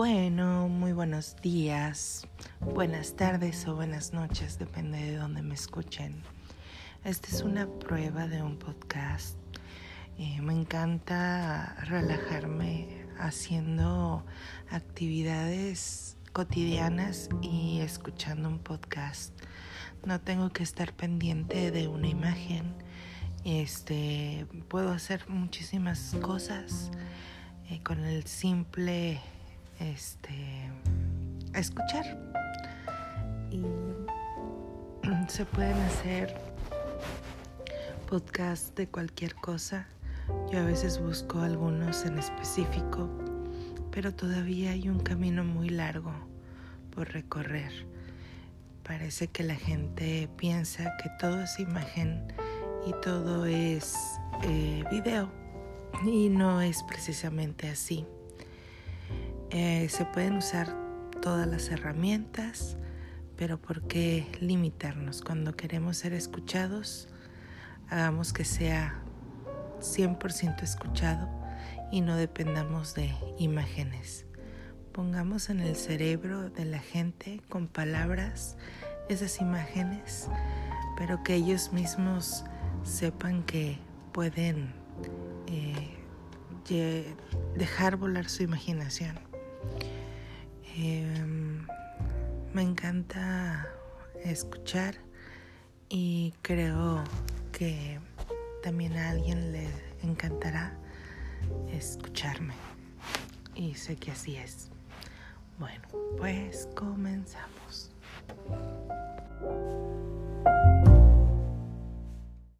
Bueno, muy buenos días, buenas tardes o buenas noches, depende de dónde me escuchen. Esta es una prueba de un podcast. Eh, me encanta relajarme haciendo actividades cotidianas y escuchando un podcast. No tengo que estar pendiente de una imagen. Este, puedo hacer muchísimas cosas eh, con el simple este, escuchar. Y se pueden hacer podcasts de cualquier cosa. Yo a veces busco algunos en específico, pero todavía hay un camino muy largo por recorrer. Parece que la gente piensa que todo es imagen y todo es eh, video y no es precisamente así. Eh, se pueden usar todas las herramientas, pero ¿por qué limitarnos? Cuando queremos ser escuchados, hagamos que sea 100% escuchado y no dependamos de imágenes. Pongamos en el cerebro de la gente con palabras esas imágenes, pero que ellos mismos sepan que pueden eh, dejar volar su imaginación. Em, me encanta escuchar y creo que también a alguien le encantará escucharme. Y sé que así es. Bueno, pues comenzamos.